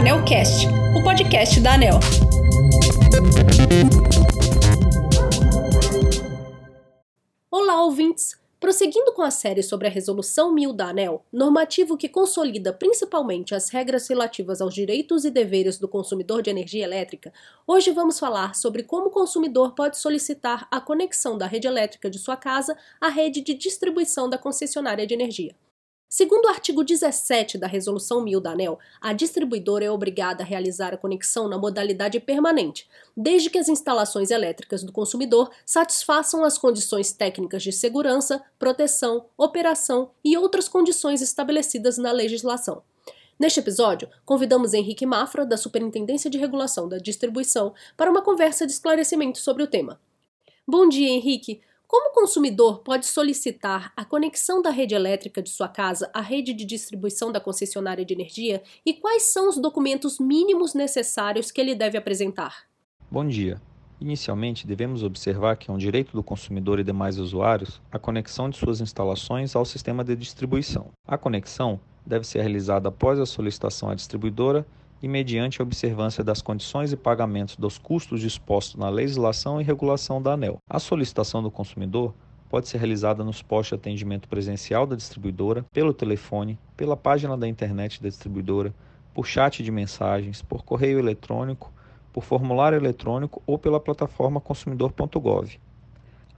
Anelcast, o podcast da Anel. Olá, ouvintes! Prosseguindo com a série sobre a Resolução 1000 da ANEL, normativo que consolida principalmente as regras relativas aos direitos e deveres do consumidor de energia elétrica, hoje vamos falar sobre como o consumidor pode solicitar a conexão da rede elétrica de sua casa à rede de distribuição da concessionária de energia. Segundo o artigo 17 da Resolução 1000 da ANEL, a distribuidora é obrigada a realizar a conexão na modalidade permanente, desde que as instalações elétricas do consumidor satisfaçam as condições técnicas de segurança, proteção, operação e outras condições estabelecidas na legislação. Neste episódio, convidamos Henrique Mafra, da Superintendência de Regulação da Distribuição, para uma conversa de esclarecimento sobre o tema. Bom dia, Henrique. Como o consumidor pode solicitar a conexão da rede elétrica de sua casa à rede de distribuição da concessionária de energia e quais são os documentos mínimos necessários que ele deve apresentar? Bom dia. Inicialmente, devemos observar que é um direito do consumidor e demais usuários a conexão de suas instalações ao sistema de distribuição. A conexão deve ser realizada após a solicitação à distribuidora e mediante a observância das condições e pagamentos dos custos dispostos na legislação e regulação da ANEL. A solicitação do consumidor pode ser realizada nos postos de atendimento presencial da distribuidora, pelo telefone, pela página da internet da distribuidora, por chat de mensagens, por correio eletrônico, por formulário eletrônico ou pela plataforma consumidor.gov.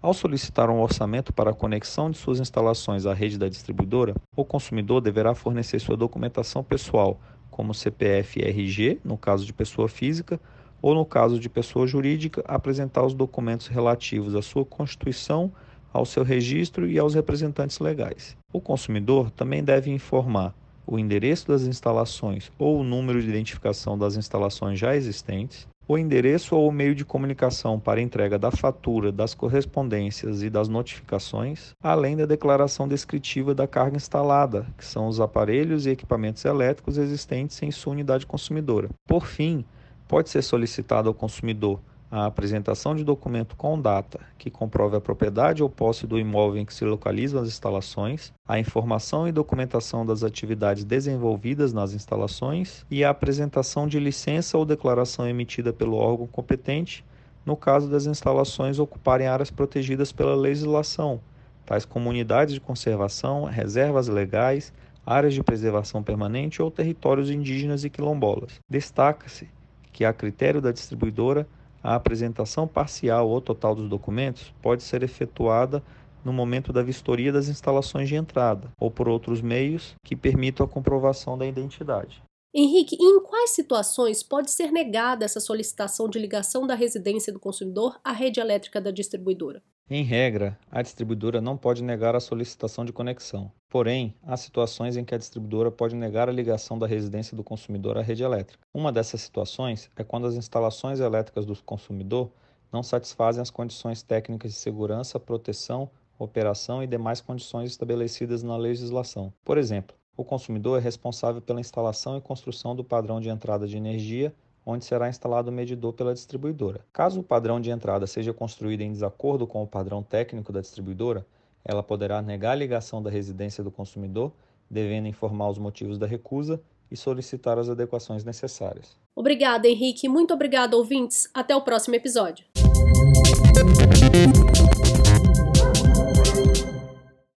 Ao solicitar um orçamento para a conexão de suas instalações à rede da distribuidora, o consumidor deverá fornecer sua documentação pessoal, como CPF e RG, no caso de pessoa física, ou no caso de pessoa jurídica, apresentar os documentos relativos à sua constituição, ao seu registro e aos representantes legais. O consumidor também deve informar o endereço das instalações ou o número de identificação das instalações já existentes, o endereço ou o meio de comunicação para entrega da fatura, das correspondências e das notificações, além da declaração descritiva da carga instalada, que são os aparelhos e equipamentos elétricos existentes em sua unidade consumidora. Por fim, pode ser solicitado ao consumidor a apresentação de documento com data que comprove a propriedade ou posse do imóvel em que se localizam as instalações, a informação e documentação das atividades desenvolvidas nas instalações e a apresentação de licença ou declaração emitida pelo órgão competente no caso das instalações ocuparem áreas protegidas pela legislação, tais como unidades de conservação, reservas legais, áreas de preservação permanente ou territórios indígenas e quilombolas. Destaca-se que, a critério da distribuidora, a apresentação parcial ou total dos documentos pode ser efetuada no momento da vistoria das instalações de entrada ou por outros meios que permitam a comprovação da identidade. Henrique, em quais situações pode ser negada essa solicitação de ligação da residência do consumidor à rede elétrica da distribuidora? Em regra, a distribuidora não pode negar a solicitação de conexão. Porém, há situações em que a distribuidora pode negar a ligação da residência do consumidor à rede elétrica. Uma dessas situações é quando as instalações elétricas do consumidor não satisfazem as condições técnicas de segurança, proteção, operação e demais condições estabelecidas na legislação. Por exemplo, o consumidor é responsável pela instalação e construção do padrão de entrada de energia onde será instalado o medidor pela distribuidora. Caso o padrão de entrada seja construído em desacordo com o padrão técnico da distribuidora, ela poderá negar a ligação da residência do consumidor, devendo informar os motivos da recusa e solicitar as adequações necessárias. Obrigada, Henrique. Muito obrigada, ouvintes. Até o próximo episódio.